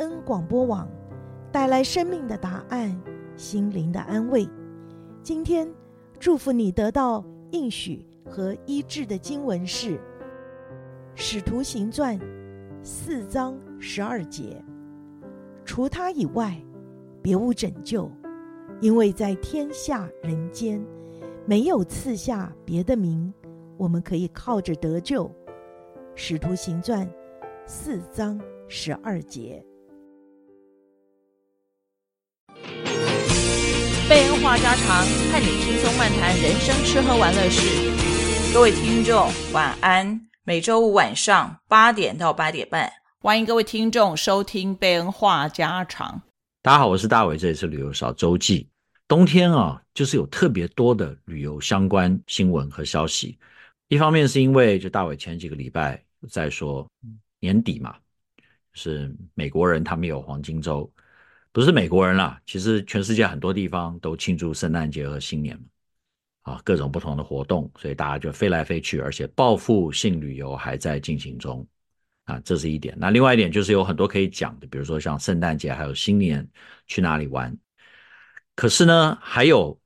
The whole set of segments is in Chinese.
恩广播网，带来生命的答案，心灵的安慰。今天祝福你得到应许和医治的经文是《使徒行传》四章十二节：除他以外，别无拯救，因为在天下人间，没有赐下别的名，我们可以靠着得救。《使徒行传》四章十二节。贝恩话家常，和你轻松漫谈人生吃喝玩乐事。各位听众，晚安。每周五晚上八点到八点半，欢迎各位听众收听贝恩话家常。大家好，我是大伟，这里是旅游小周记。冬天啊，就是有特别多的旅游相关新闻和消息。一方面是因为，就大伟前几个礼拜在说年底嘛，是美国人他们有黄金周。不是美国人啦，其实全世界很多地方都庆祝圣诞节和新年嘛，啊，各种不同的活动，所以大家就飞来飞去，而且报复性旅游还在进行中，啊，这是一点。那另外一点就是有很多可以讲的，比如说像圣诞节还有新年去哪里玩。可是呢，还有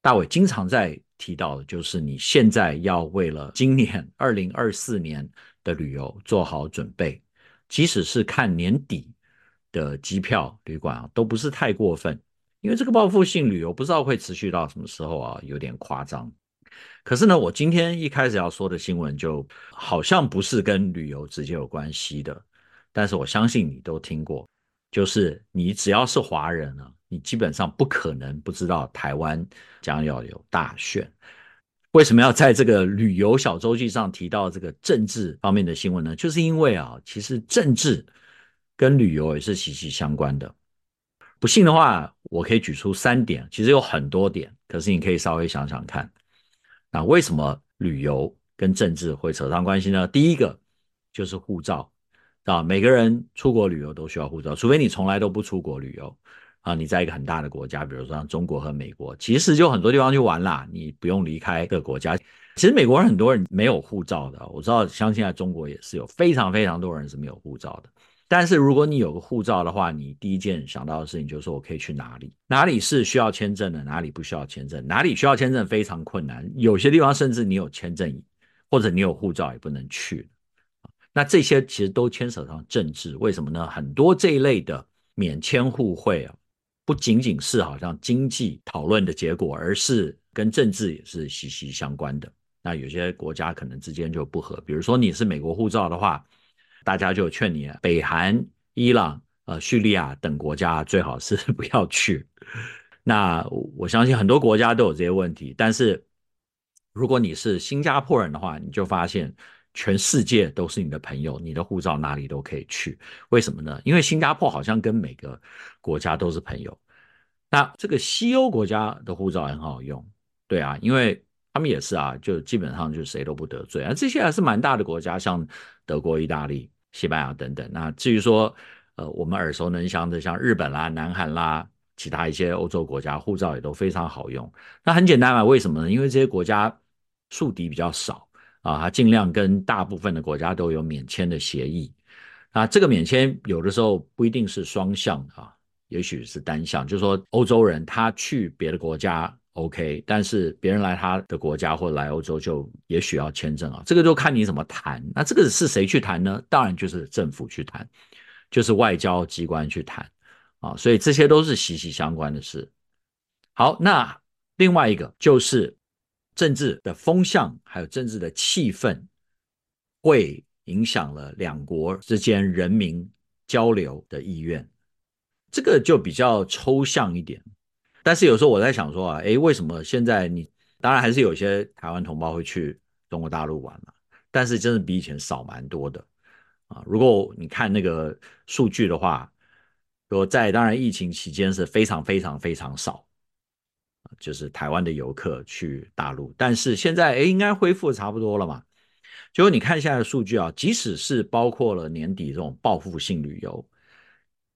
大伟经常在提到的，就是你现在要为了今年二零二四年的旅游做好准备，即使是看年底。的机票、旅馆啊，都不是太过分，因为这个报复性旅游不知道会持续到什么时候啊，有点夸张。可是呢，我今天一开始要说的新闻，就好像不是跟旅游直接有关系的，但是我相信你都听过，就是你只要是华人啊，你基本上不可能不知道台湾将要有大选。为什么要在这个旅游小周记上提到这个政治方面的新闻呢？就是因为啊，其实政治。跟旅游也是息息相关的。不信的话，我可以举出三点，其实有很多点，可是你可以稍微想想看。那为什么旅游跟政治会扯上关系呢？第一个就是护照啊，每个人出国旅游都需要护照，除非你从来都不出国旅游啊。你在一个很大的国家，比如说像中国和美国，其实就很多地方去玩啦，你不用离开这个国家。其实美国人很多人没有护照的，我知道，相信在中国也是有非常非常多人是没有护照的。但是如果你有个护照的话，你第一件想到的事情就是说我可以去哪里？哪里是需要签证的？哪里不需要签证？哪里需要签证非常困难，有些地方甚至你有签证或者你有护照也不能去。那这些其实都牵扯上政治，为什么呢？很多这一类的免签互惠啊，不仅仅是好像经济讨论的结果，而是跟政治也是息息相关的。那有些国家可能之间就不合，比如说你是美国护照的话。大家就劝你，北韩、伊朗、呃、叙利亚等国家最好是 不要去。那我相信很多国家都有这些问题，但是如果你是新加坡人的话，你就发现全世界都是你的朋友，你的护照哪里都可以去。为什么呢？因为新加坡好像跟每个国家都是朋友。那这个西欧国家的护照很好用，对啊，因为他们也是啊，就基本上就谁都不得罪啊。这些还是蛮大的国家，像德国、意大利。西班牙等等，那至于说，呃，我们耳熟能详的像日本啦、南韩啦，其他一些欧洲国家护照也都非常好用。那很简单嘛，为什么呢？因为这些国家宿敌比较少啊，它尽量跟大部分的国家都有免签的协议。那这个免签有的时候不一定是双向啊，也许是单向，就是说欧洲人他去别的国家。OK，但是别人来他的国家或者来欧洲就也许要签证啊，这个就看你怎么谈。那这个是谁去谈呢？当然就是政府去谈，就是外交机关去谈啊。所以这些都是息息相关的事。好，那另外一个就是政治的风向还有政治的气氛，会影响了两国之间人民交流的意愿。这个就比较抽象一点。但是有时候我在想说啊，诶，为什么现在你当然还是有些台湾同胞会去中国大陆玩嘛？但是真的比以前少蛮多的啊。如果你看那个数据的话，说在当然疫情期间是非常非常非常少，就是台湾的游客去大陆。但是现在诶，应该恢复差不多了嘛？结果你看现在的数据啊，即使是包括了年底这种报复性旅游，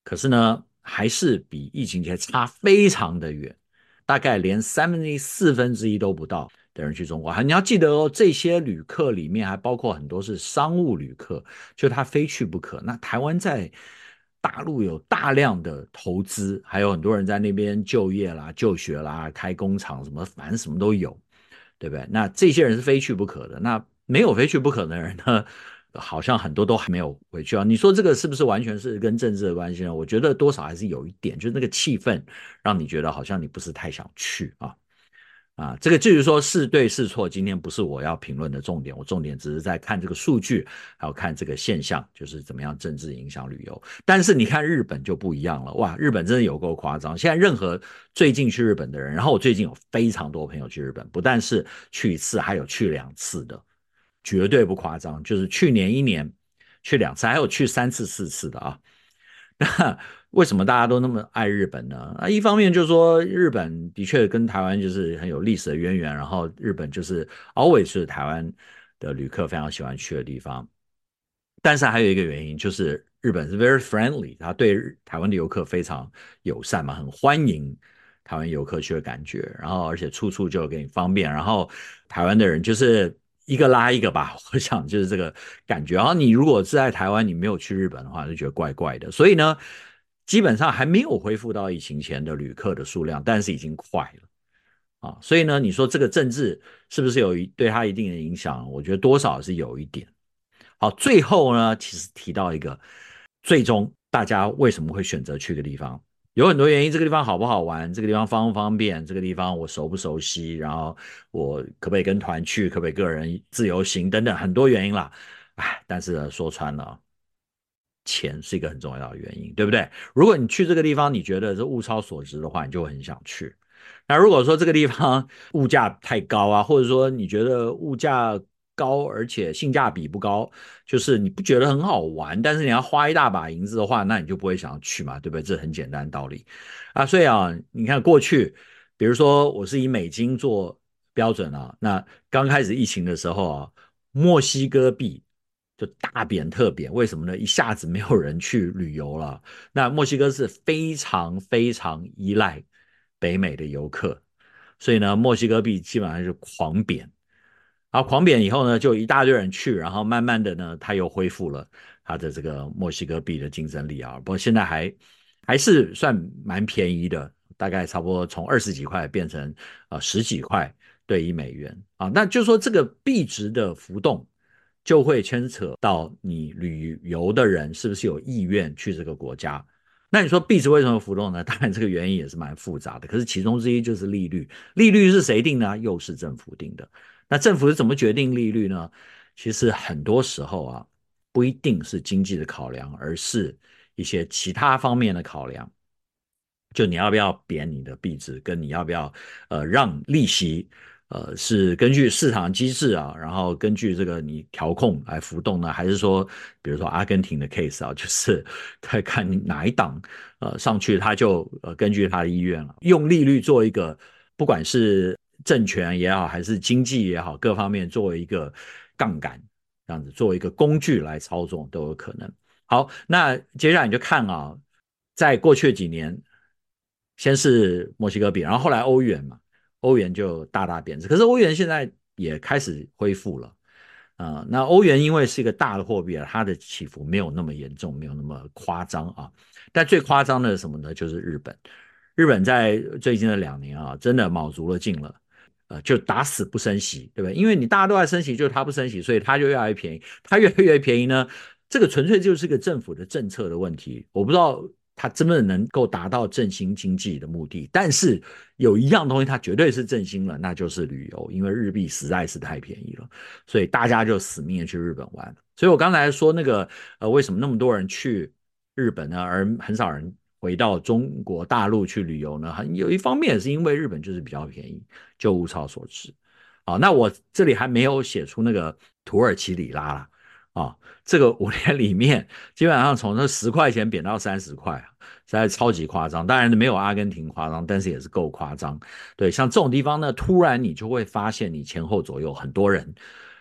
可是呢，还是比疫情前差非常的远，大概连三分之一、四分之一都不到的人去中国。你要记得哦，这些旅客里面还包括很多是商务旅客，就他非去不可。那台湾在大陆有大量的投资，还有很多人在那边就业啦、就学啦、开工厂什么，反正什么都有，对不对？那这些人是非去不可的。那没有非去不可的人呢？好像很多都还没有回去啊。你说这个是不是完全是跟政治的关系呢？我觉得多少还是有一点，就是那个气氛让你觉得好像你不是太想去啊。啊，这个至于说是对是错，今天不是我要评论的重点。我重点只是在看这个数据，还有看这个现象，就是怎么样政治影响旅游。但是你看日本就不一样了，哇，日本真的有够夸张。现在任何最近去日本的人，然后我最近有非常多朋友去日本，不但是去一次，还有去两次的，绝对不夸张。就是去年一年去两次，还有去三次、四次的啊。那 为什么大家都那么爱日本呢？啊，一方面就是说日本的确跟台湾就是很有历史的渊源，然后日本就是 always 是台湾的旅客非常喜欢去的地方。但是还有一个原因就是日本是 very friendly，他对台湾的游客非常友善嘛，很欢迎台湾游客去的感觉。然后而且处处就给你方便，然后台湾的人就是一个拉一个吧，我想就是这个感觉。然后你如果是在台湾，你没有去日本的话，就觉得怪怪的。所以呢。基本上还没有恢复到疫情前的旅客的数量，但是已经快了啊！所以呢，你说这个政治是不是有一对他一定的影响？我觉得多少是有一点。好，最后呢，其实提到一个，最终大家为什么会选择去的地方，有很多原因。这个地方好不好玩？这个地方方不方便？这个地方我熟不熟悉？然后我可不可以跟团去？可不可以个人自由行？等等，很多原因啦。哎，但是呢，说穿了。钱是一个很重要的原因，对不对？如果你去这个地方，你觉得是物超所值的话，你就很想去。那如果说这个地方物价太高啊，或者说你觉得物价高而且性价比不高，就是你不觉得很好玩，但是你要花一大把银子的话，那你就不会想要去嘛，对不对？这很简单道理啊。所以啊，你看过去，比如说我是以美金做标准啊，那刚开始疫情的时候啊，墨西哥币。就大贬特贬，为什么呢？一下子没有人去旅游了。那墨西哥是非常非常依赖北美的游客，所以呢，墨西哥币基本上是狂贬。然后狂贬以后呢，就一大堆人去，然后慢慢的呢，它又恢复了它的这个墨西哥币的竞争力啊。不过现在还还是算蛮便宜的，大概差不多从二十几块变成呃十几块兑一美元啊。那就说这个币值的浮动。就会牵扯到你旅游的人是不是有意愿去这个国家？那你说币值为什么浮动呢？当然这个原因也是蛮复杂的，可是其中之一就是利率。利率是谁定呢？又是政府定的。那政府是怎么决定利率呢？其实很多时候啊，不一定是经济的考量，而是一些其他方面的考量。就你要不要贬你的币值，跟你要不要呃让利息。呃，是根据市场机制啊，然后根据这个你调控来浮动呢，还是说，比如说阿根廷的 case 啊，就是在看哪一档呃上去，他就呃根据他的意愿了，用利率做一个，不管是政权也好，还是经济也好，各方面作为一个杠杆，这样子作为一个工具来操纵都有可能。好，那接下来你就看啊，在过去几年，先是墨西哥币，然后后来欧元嘛。欧元就大大贬值，可是欧元现在也开始恢复了，啊、那欧元因为是一个大的货币啊，它的起伏没有那么严重，没有那么夸张啊。但最夸张的是什么呢？就是日本，日本在最近的两年啊，真的卯足了劲了，呃，就打死不升息，对不对？因为你大家都在升息，就是它不升息，所以它就越来越便宜，它越来越便宜呢，这个纯粹就是个政府的政策的问题，我不知道。它真的能够达到振兴经济的目的，但是有一样东西它绝对是振兴了，那就是旅游，因为日币实在是太便宜了，所以大家就死命的去日本玩。所以我刚才说那个呃，为什么那么多人去日本呢，而很少人回到中国大陆去旅游呢？很有一方面也是因为日本就是比较便宜，就物超所值。好，那我这里还没有写出那个土耳其里拉啦。啊、这个五年里面，基本上从那十块钱贬到三十块，实在超级夸张。当然没有阿根廷夸张，但是也是够夸张。对，像这种地方呢，突然你就会发现，你前后左右很多人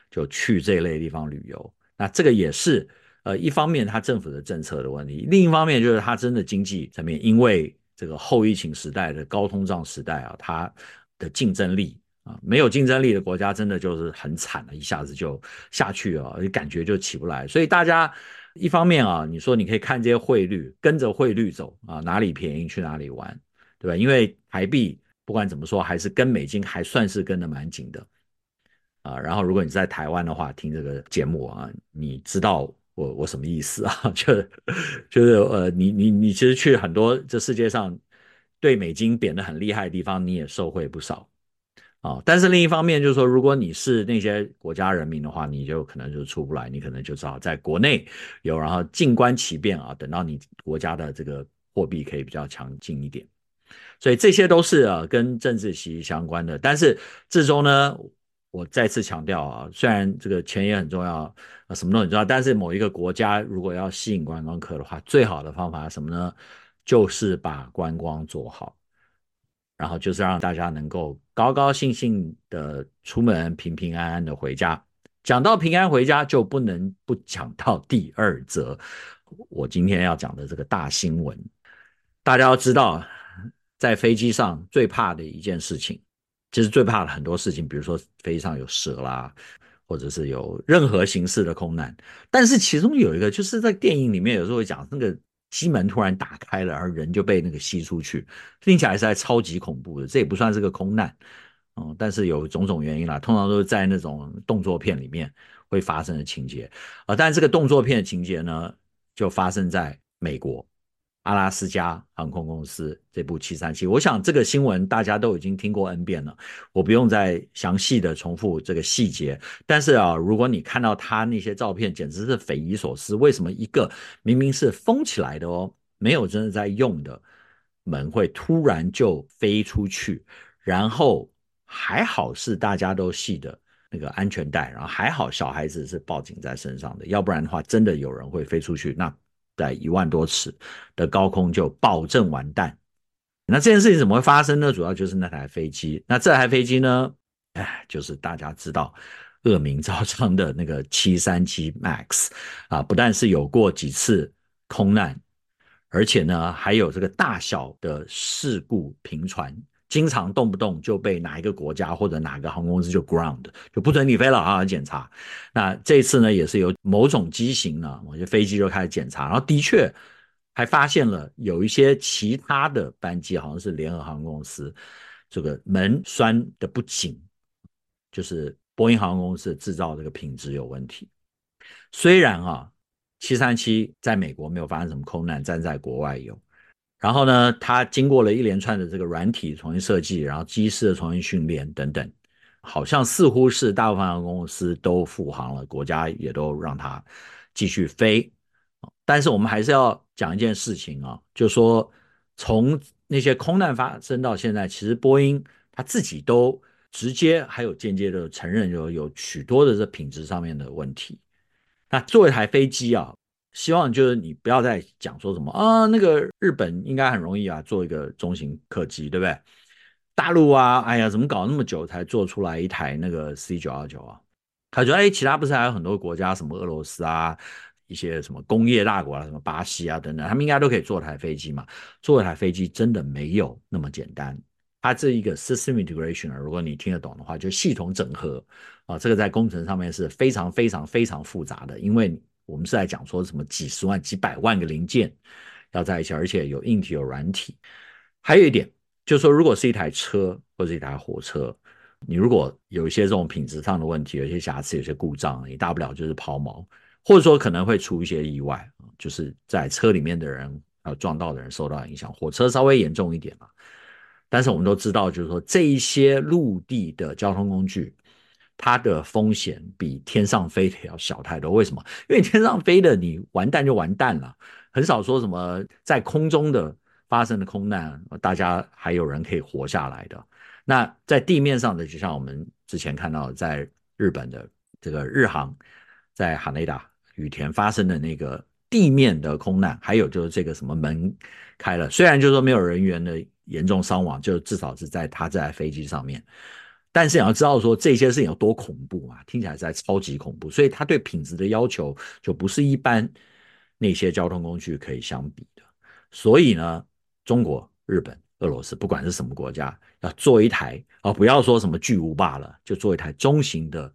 就去这类地方旅游。那这个也是呃，一方面它政府的政策的问题，另一方面就是它真的经济层面，因为这个后疫情时代的高通胀时代啊，它的竞争力。啊，没有竞争力的国家真的就是很惨了，一下子就下去了，感觉就起不来。所以大家一方面啊，你说你可以看这些汇率，跟着汇率走啊，哪里便宜去哪里玩，对吧？因为台币不管怎么说，还是跟美金还算是跟得蛮紧的啊。然后如果你在台湾的话，听这个节目啊，你知道我我什么意思啊？就就是呃，你你你其实去很多这世界上对美金贬得很厉害的地方，你也受惠不少。啊、但是另一方面就是说，如果你是那些国家人民的话，你就可能就出不来，你可能就只好在国内有，然后静观其变啊，等到你国家的这个货币可以比较强劲一点。所以这些都是啊跟政治息息相关的。但是最终呢，我再次强调啊，虽然这个钱也很重要啊，什么都很重要，但是某一个国家如果要吸引观光客的话，最好的方法是什么呢？就是把观光做好。然后就是让大家能够高高兴兴的出门，平平安安的回家。讲到平安回家，就不能不讲到第二则，我今天要讲的这个大新闻。大家要知道，在飞机上最怕的一件事情，其实最怕的很多事情，比如说飞机上有蛇啦，或者是有任何形式的空难。但是其中有一个，就是在电影里面有时候会讲那个。机门突然打开了，而人就被那个吸出去，听起来是还超级恐怖的。这也不算是个空难，嗯，但是有种种原因啦，通常都是在那种动作片里面会发生的情节啊。但这个动作片的情节呢，就发生在美国。阿拉斯加航空公司这部七三七，我想这个新闻大家都已经听过 N 遍了，我不用再详细的重复这个细节。但是啊，如果你看到他那些照片，简直是匪夷所思。为什么一个明明是封起来的哦，没有真的在用的门会突然就飞出去？然后还好是大家都系的那个安全带，然后还好小孩子是抱紧在身上的，要不然的话，真的有人会飞出去。那。在一万多尺的高空就保证完蛋。那这件事情怎么会发生呢？主要就是那台飞机。那这台飞机呢？哎，就是大家知道恶名昭彰的那个七三七 MAX 啊，不但是有过几次空难，而且呢还有这个大小的事故频传。经常动不动就被哪一个国家或者哪个航空公司就 ground 就不准你飞了啊！检查。那这次呢，也是有某种机型呢，某些飞机就开始检查，然后的确还发现了有一些其他的班机，好像是联合航空公司这个门栓的不紧，就是波音航空公司制造这个品质有问题。虽然啊，七三七在美国没有发生什么空难，但在国外有。然后呢，它经过了一连串的这个软体重新设计，然后机师的重新训练等等，好像似乎是大部分航空公司都复航了，国家也都让它继续飞。但是我们还是要讲一件事情啊，就说从那些空难发生到现在，其实波音它自己都直接还有间接的承认，有有许多的这品质上面的问题。那作为一台飞机啊。希望就是你不要再讲说什么啊，那个日本应该很容易啊，做一个中型客机，对不对？大陆啊，哎呀，怎么搞那么久才做出来一台那个 C 九二九啊？他觉得哎，其他不是还有很多国家，什么俄罗斯啊，一些什么工业大国啊，什么巴西啊等等，他们应该都可以做台飞机嘛？做一台飞机真的没有那么简单。它这一个 system integration 啊，如果你听得懂的话，就系统整合啊，这个在工程上面是非常非常非常复杂的，因为。我们是在讲说什么几十万、几百万个零件要在一起，而且有硬体有软体。还有一点就是说，如果是一台车或者一台火车，你如果有一些这种品质上的问题，有些瑕疵、有些故障，你大不了就是抛锚，或者说可能会出一些意外，就是在车里面的人啊撞到的人受到影响。火车稍微严重一点嘛，但是我们都知道，就是说这一些陆地的交通工具。它的风险比天上飞的要小太多。为什么？因为天上飞的你完蛋就完蛋了，很少说什么在空中的发生的空难，大家还有人可以活下来的。那在地面上的，就像我们之前看到在日本的这个日航在函雷达羽田发生的那个地面的空难，还有就是这个什么门开了，虽然就是说没有人员的严重伤亡，就至少是在他在飞机上面。但是你要知道说这些事情有多恐怖啊，听起来在超级恐怖，所以它对品质的要求就不是一般那些交通工具可以相比的。所以呢，中国、日本、俄罗斯，不管是什么国家，要做一台啊，不要说什么巨无霸了，就做一台中型的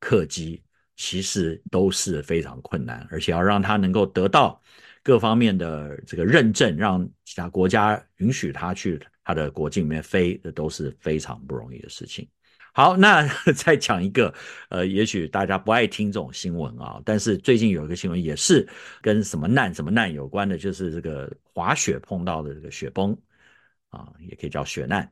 客机，其实都是非常困难，而且要让它能够得到各方面的这个认证，让其他国家允许他去他的国境里面飞，这都是非常不容易的事情。好，那 再讲一个，呃，也许大家不爱听这种新闻啊，但是最近有一个新闻也是跟什么难什么难有关的，就是这个滑雪碰到的这个雪崩啊，也可以叫雪难。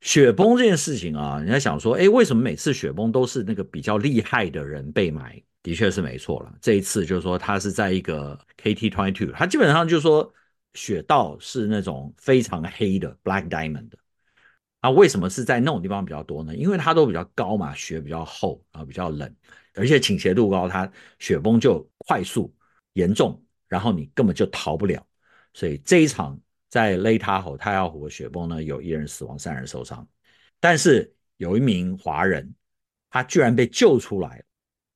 雪崩这件事情啊，人家想说，哎，为什么每次雪崩都是那个比较厉害的人被埋？的确是没错了。这一次就是说，他是在一个 KT Twenty Two，他基本上就是说雪道是那种非常黑的 Black Diamond 的。啊，为什么是在那种地方比较多呢？因为它都比较高嘛，雪比较厚啊，比较冷，而且倾斜度高，它雪崩就快速严重，然后你根本就逃不了。所以这一场在 Lake Tahoe 太阳湖的雪崩呢，有一人死亡，三人受伤。但是有一名华人，他居然被救出来。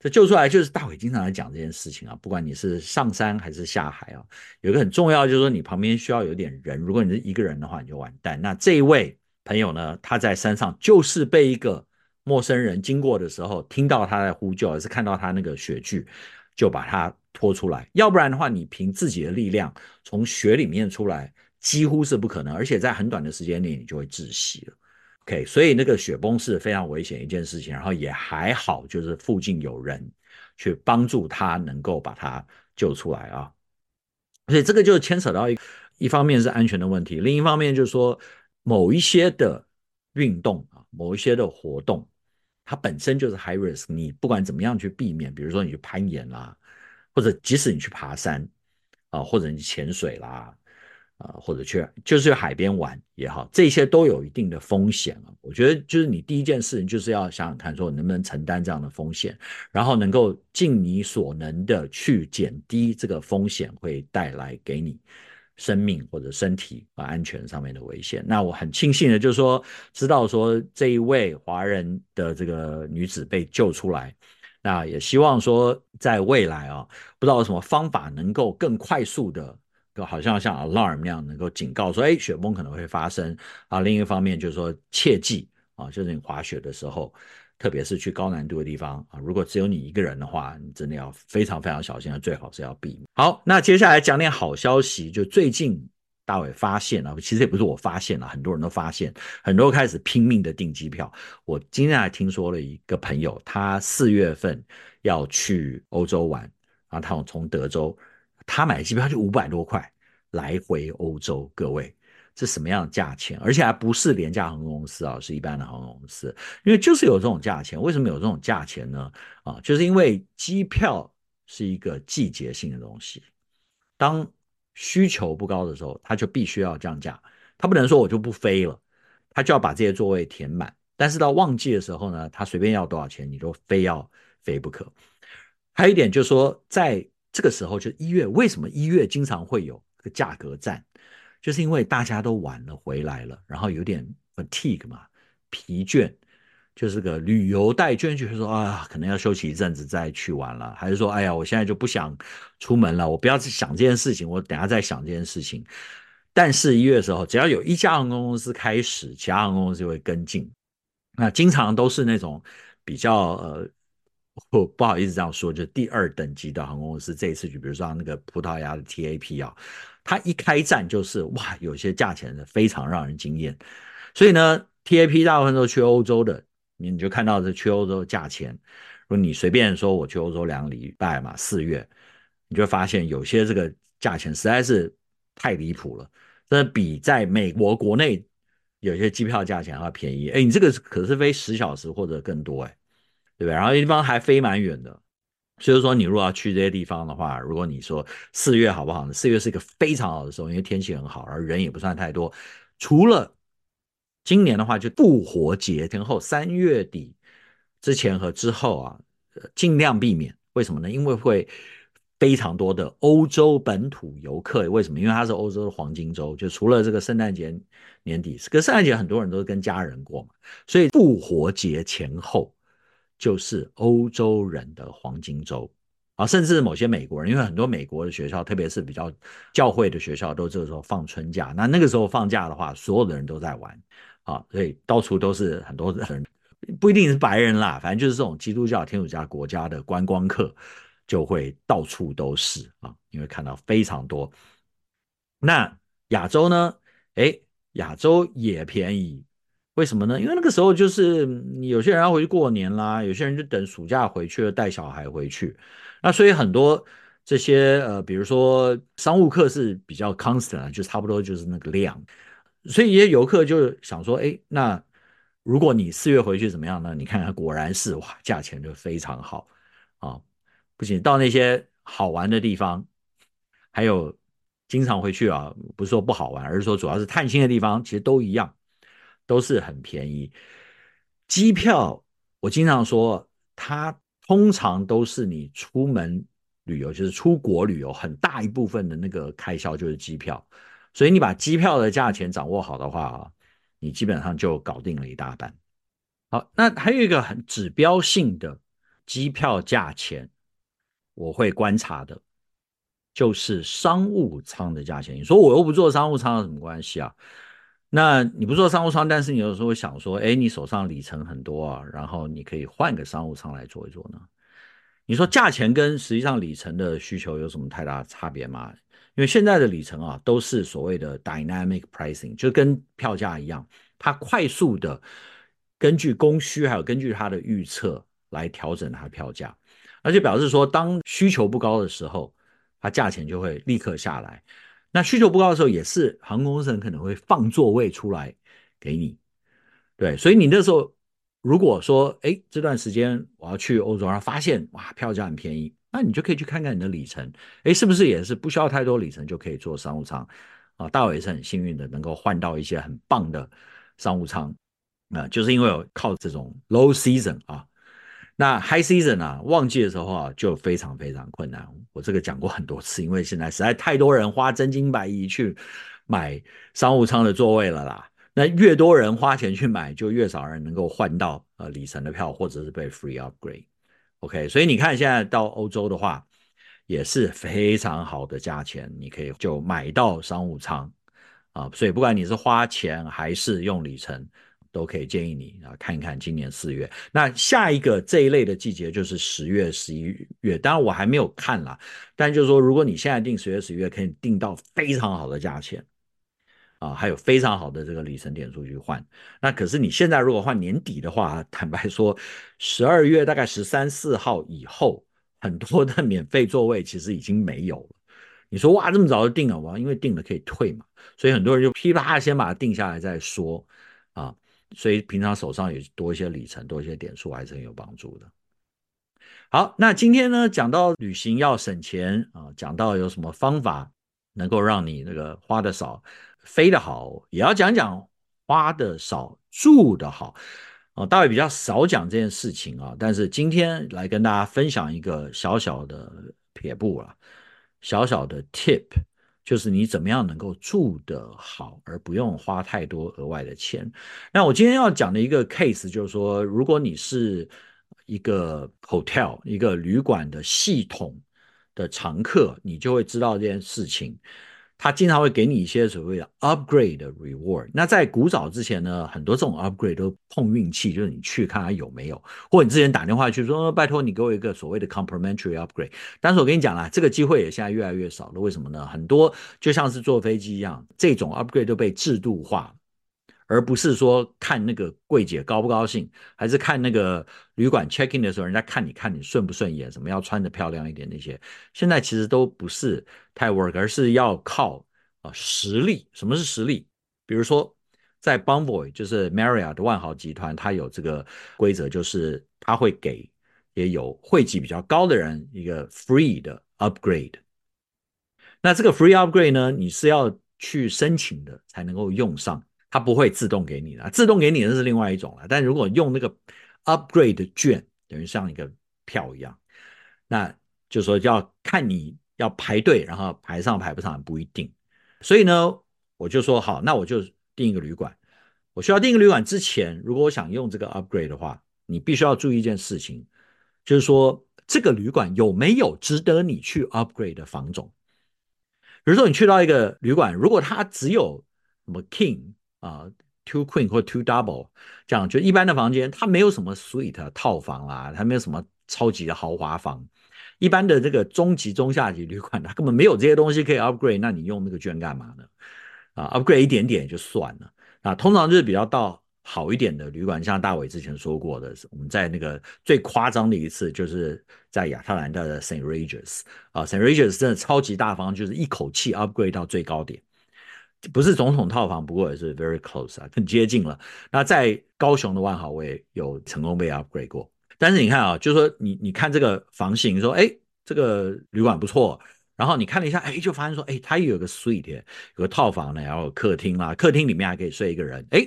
救出来就是大伟经常来讲这件事情啊，不管你是上山还是下海啊，有个很重要就是说你旁边需要有点人，如果你是一个人的话，你就完蛋。那这一位。朋友呢，他在山上就是被一个陌生人经过的时候，听到他在呼救，还是看到他那个雪具，就把他拖出来。要不然的话，你凭自己的力量从雪里面出来，几乎是不可能，而且在很短的时间内你就会窒息了。OK，所以那个雪崩是非常危险一件事情，然后也还好，就是附近有人去帮助他，能够把他救出来啊。所以这个就牵扯到一一方面是安全的问题，另一方面就是说。某一些的运动啊，某一些的活动，它本身就是 high risk。你不管怎么样去避免，比如说你去攀岩啦，或者即使你去爬山啊，或者你潜水啦，啊，或者去就是海边玩也好，这些都有一定的风险啊。我觉得就是你第一件事情就是要想想看，说能不能承担这样的风险，然后能够尽你所能的去减低这个风险会带来给你。生命或者身体和安全上面的危险，那我很庆幸的，就是说知道说这一位华人的这个女子被救出来，那也希望说在未来啊，不知道什么方法能够更快速的，就好像像 alarm 那样能够警告说，哎，雪崩可能会发生啊。另一方面就是说切记啊，就是你滑雪的时候。特别是去高难度的地方啊，如果只有你一个人的话，你真的要非常非常小心，最好是要避免。好，那接下来讲点好消息，就最近大伟发现了，其实也不是我发现了，很多人都发现，很多开始拼命的订机票。我今天还听说了一个朋友，他四月份要去欧洲玩，然后他从德州，他买机票就五百多块来回欧洲，各位。是什么样的价钱？而且还不是廉价航空公司啊，是一般的航空公司。因为就是有这种价钱，为什么有这种价钱呢？啊，就是因为机票是一个季节性的东西，当需求不高的时候，它就必须要降价。它不能说我就不飞了，它就要把这些座位填满。但是到旺季的时候呢，它随便要多少钱，你都非要飞不可。还有一点就是说，在这个时候，就一月，为什么一月经常会有个价格战？就是因为大家都晚了回来了，然后有点 fatigue 嘛，疲倦，就是个旅游带倦，就是说啊，可能要休息一阵子再去玩了，还是说，哎呀，我现在就不想出门了，我不要去想这件事情，我等下再想这件事情。但是一月的时候，只要有一家航空公司开始，其他航空公司就会跟进。那经常都是那种比较呃，不不好意思这样说，就第二等级的航空公司，这一次就比如说那个葡萄牙的 TAP 啊。它一开战就是哇，有些价钱是非常让人惊艳，所以呢，TAP 大部分都去欧洲的，你就看到这去欧洲价钱。如果你随便说我去欧洲两个礼拜嘛，四月，你就发现有些这个价钱实在是太离谱了，这比在美国国内有些机票价钱还要便宜。哎，你这个可是飞十小时或者更多哎，对不对？然后一地方还飞蛮远的。所以说，你如果要去这些地方的话，如果你说四月好不好呢？四月是一个非常好的时候，因为天气很好，而人也不算太多。除了今年的话，就复活节前后三月底之前和之后啊，尽量避免。为什么呢？因为会非常多的欧洲本土游客。为什么？因为它是欧洲的黄金周，就除了这个圣诞节年底，可圣诞节很多人都是跟家人过嘛，所以复活节前后。就是欧洲人的黄金周啊，甚至某些美国人，因为很多美国的学校，特别是比较教会的学校，都这个时候放春假。那那个时候放假的话，所有的人都在玩啊，所以到处都是很多人不一定是白人啦，反正就是这种基督教天主教国家的观光客就会到处都是啊，因为看到非常多。那亚洲呢？诶，亚洲也便宜，为什么呢？因为那个时候就是有些人要回去过年啦，有些人就等暑假回去了，带小孩回去。那所以很多这些呃，比如说商务客是比较 constant，就差不多就是那个量。所以一些游客就想说，诶，那如果你四月回去怎么样呢？你看看，果然是哇，价钱就非常好啊！不仅到那些好玩的地方，还有。经常回去啊，不是说不好玩，而是说主要是探亲的地方，其实都一样，都是很便宜。机票，我经常说，它通常都是你出门旅游，就是出国旅游，很大一部分的那个开销就是机票。所以你把机票的价钱掌握好的话啊，你基本上就搞定了一大半。好，那还有一个很指标性的机票价钱，我会观察的。就是商务舱的价钱，你说我又不坐商务舱有什么关系啊？那你不做商务舱，但是你有时候会想说，哎，你手上里程很多啊，然后你可以换个商务舱来坐一坐呢？你说价钱跟实际上里程的需求有什么太大差别吗？因为现在的里程啊，都是所谓的 dynamic pricing，就跟票价一样，它快速的根据供需还有根据它的预测来调整它的票价，而且表示说，当需求不高的时候。它价钱就会立刻下来，那需求不高的时候，也是航空公司可能会放座位出来给你，对，所以你那时候如果说，哎，这段时间我要去欧洲，然后发现哇，票价很便宜，那你就可以去看看你的里程，哎，是不是也是不需要太多里程就可以坐商务舱啊？大伟也是很幸运的，能够换到一些很棒的商务舱，啊，就是因为我靠这种 low season 啊。那 high season 啊，旺季的时候啊，就非常非常困难。我这个讲过很多次，因为现在实在太多人花真金白银去买商务舱的座位了啦。那越多人花钱去买，就越少人能够换到呃里程的票，或者是被 free upgrade。OK，所以你看现在到欧洲的话，也是非常好的价钱，你可以就买到商务舱啊。所以不管你是花钱还是用里程。都可以建议你啊，看一看今年四月。那下一个这一类的季节就是十月、十一月。当然我还没有看啦，但就是说，如果你现在订十月、十一月，可以订到非常好的价钱啊，还有非常好的这个里程点数去换。那可是你现在如果换年底的话，坦白说，十二月大概十三四号以后，很多的免费座位其实已经没有了。你说哇，这么早就定了哇？因为订了可以退嘛，所以很多人就噼啪先把它定下来再说。所以平常手上也多一些里程，多一些点数，还是很有帮助的。好，那今天呢，讲到旅行要省钱啊，讲到有什么方法能够让你那个花的少，飞的好，也要讲讲花的少，住的好啊。大卫比较少讲这件事情啊，但是今天来跟大家分享一个小小的撇步啊，小小的 tip。就是你怎么样能够住得好，而不用花太多额外的钱。那我今天要讲的一个 case 就是说，如果你是一个 hotel 一个旅馆的系统的常客，你就会知道这件事情。他经常会给你一些所谓的 upgrade 的 reward。那在古早之前呢，很多这种 upgrade 都碰运气，就是你去看看有没有，或你之前打电话去说，拜托你给我一个所谓的 complimentary upgrade。但是我跟你讲啦，这个机会也现在越来越少了。为什么呢？很多就像是坐飞机一样，这种 upgrade 都被制度化。而不是说看那个柜姐高不高兴，还是看那个旅馆 check in 的时候，人家看你看你顺不顺眼，什么要穿得漂亮一点那些，现在其实都不是太 work，而是要靠啊实力。什么是实力？比如说在 Bonvoy，就是 Marriott 的万豪集团，它有这个规则，就是它会给也有会籍比较高的人一个 free 的 upgrade。那这个 free upgrade 呢，你是要去申请的才能够用上。它不会自动给你的，自动给你的是另外一种了。但如果用那个 upgrade 券，等于像一个票一样，那就说要看你要排队，然后排上排不上不一定。所以呢，我就说好，那我就订一个旅馆。我需要订一个旅馆之前，如果我想用这个 upgrade 的话，你必须要注意一件事情，就是说这个旅馆有没有值得你去 upgrade 的房种。比如说你去到一个旅馆，如果它只有什么 king。啊 two queen 或 two double 这样，就一般的房间，它没有什么 suite 套房啊，它没有什么超级的豪华房。一般的这个中级、中下级旅馆，它根本没有这些东西可以 upgrade，那你用那个券干嘛呢？啊，upgrade 一点点就算了。啊，通常就是比较到好一点的旅馆，像大伟之前说过的，我们在那个最夸张的一次，就是在亚特兰大的 Saint Regis 啊，Saint Regis 真的超级大方，就是一口气 upgrade 到最高点，不是总统套房，不过也是 very close 啊，很 接近了。那在高雄的万豪，我也有成功被 upgrade 过。但是你看啊，就是说你你看这个房型，说哎，这个旅馆不错，然后你看了一下，哎，就发现说，哎，它也有个 suite，有个套房呢，然后有客厅啦，客厅里面还可以睡一个人，哎，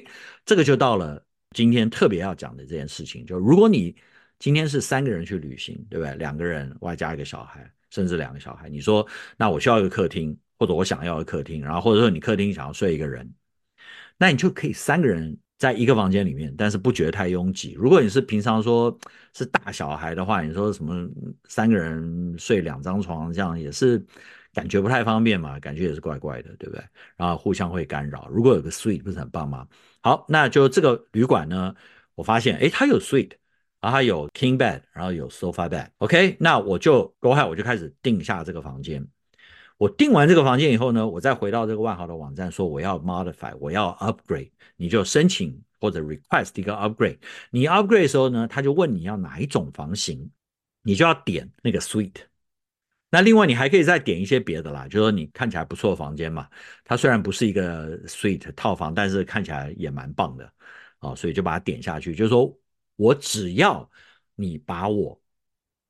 这个就到了今天特别要讲的这件事情，就如果你今天是三个人去旅行，对不对？两个人外加一个小孩，甚至两个小孩，你说那我需要一个客厅，或者我想要的客厅，然后或者说你客厅想要睡一个人，那你就可以三个人。在一个房间里面，但是不觉得太拥挤。如果你是平常说是大小孩的话，你说什么三个人睡两张床，这样也是感觉不太方便嘛，感觉也是怪怪的，对不对？然后互相会干扰。如果有个 suite 不是很棒吗？好，那就这个旅馆呢，我发现诶，它有 suite，然后它有 king bed，然后有 sofa bed。OK，那我就 go ahead，我就开始订下这个房间。我订完这个房间以后呢，我再回到这个万豪的网站说我要 modify，我要 upgrade，你就申请或者 request 一个 upgrade。你 upgrade 的时候呢，他就问你要哪一种房型，你就要点那个 suite。那另外你还可以再点一些别的啦，就说你看起来不错的房间嘛，它虽然不是一个 suite 套房，但是看起来也蛮棒的啊，所以就把它点下去。就是说我只要你把我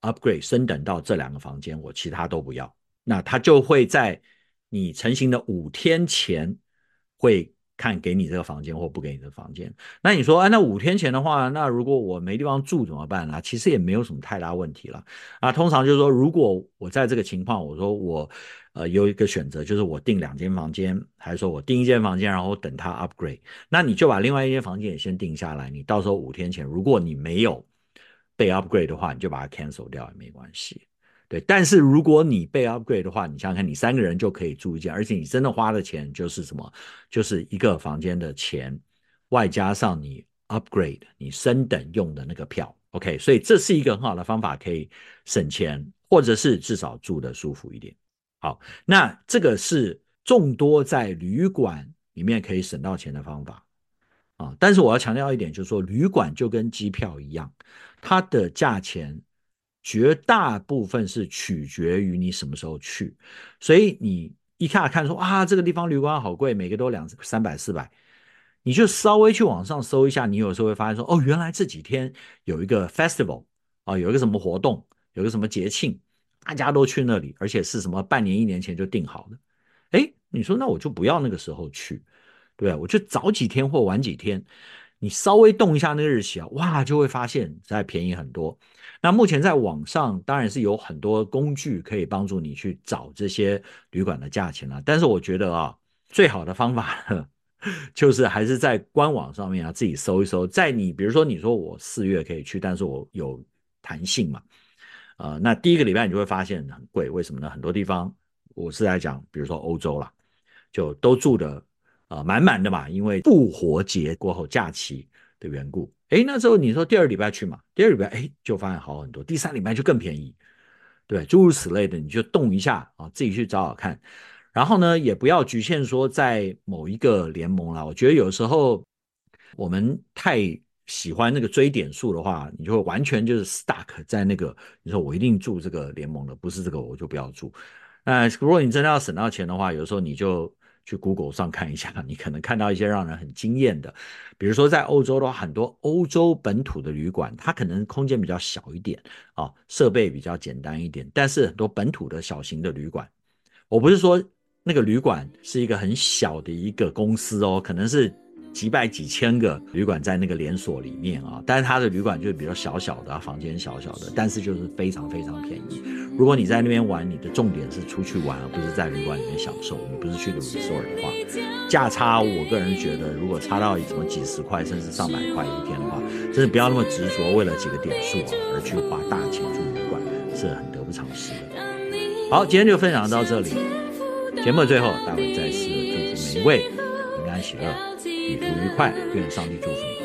upgrade 升等到这两个房间，我其他都不要。那他就会在你成型的五天前会看给你这个房间或不给你的房间。那你说，啊，那五天前的话，那如果我没地方住怎么办呢？其实也没有什么太大问题了啊。通常就是说，如果我在这个情况，我说我呃有一个选择，就是我订两间房间，还是说我订一间房间，然后等他 upgrade，那你就把另外一间房间也先定下来。你到时候五天前，如果你没有被 upgrade 的话，你就把它 cancel 掉也没关系。对，但是如果你被 upgrade 的话，你想想看，你三个人就可以住一间，而且你真的花的钱就是什么？就是一个房间的钱，外加上你 upgrade 你升等用的那个票。OK，所以这是一个很好的方法，可以省钱，或者是至少住得舒服一点。好，那这个是众多在旅馆里面可以省到钱的方法啊。但是我要强调一点，就是说旅馆就跟机票一样，它的价钱。绝大部分是取决于你什么时候去，所以你一看看说啊，这个地方旅馆好贵，每个都两三百四百，你就稍微去网上搜一下，你有时候会发现说哦，原来这几天有一个 festival 啊，有一个什么活动，有一个什么节庆，大家都去那里，而且是什么半年一年前就订好的，哎，你说那我就不要那个时候去，对，我就早几天或晚几天，你稍微动一下那个日期啊，哇，就会发现再便宜很多。那目前在网上当然是有很多工具可以帮助你去找这些旅馆的价钱了，但是我觉得啊，最好的方法呢，就是还是在官网上面啊自己搜一搜，在你比如说你说我四月可以去，但是我有弹性嘛，呃，那第一个礼拜你就会发现很贵，为什么呢？很多地方我是在讲，比如说欧洲啦，就都住的啊满满的嘛，因为复活节过后假期的缘故。哎，那时候你说第二礼拜去嘛，第二礼拜哎就发现好很多，第三礼拜就更便宜，对，诸如此类的，你就动一下啊，自己去找找看。然后呢，也不要局限说在某一个联盟啦。我觉得有时候我们太喜欢那个追点数的话，你就会完全就是 stuck 在那个，你说我一定住这个联盟的，不是这个我就不要住。那如果你真的要省到钱的话，有时候你就。去 Google 上看一下，你可能看到一些让人很惊艳的，比如说在欧洲的话，很多欧洲本土的旅馆，它可能空间比较小一点啊，设备比较简单一点，但是很多本土的小型的旅馆，我不是说那个旅馆是一个很小的一个公司哦，可能是。几百几千个旅馆在那个连锁里面啊，但是它的旅馆就是比较小小的，啊房间小小的，但是就是非常非常便宜。如果你在那边玩，你的重点是出去玩，而不是在旅馆里面享受。你不是去个 resort 的话，价差我个人觉得，如果差到什么几十块甚至上百块一天的话，真的不要那么执着，为了几个点数啊而去花大钱住旅馆，是很得不偿失的。好，今天就分享到这里。节目的最后，大伟再次祝福每一位平安喜乐。旅途愉快，愿上帝祝福。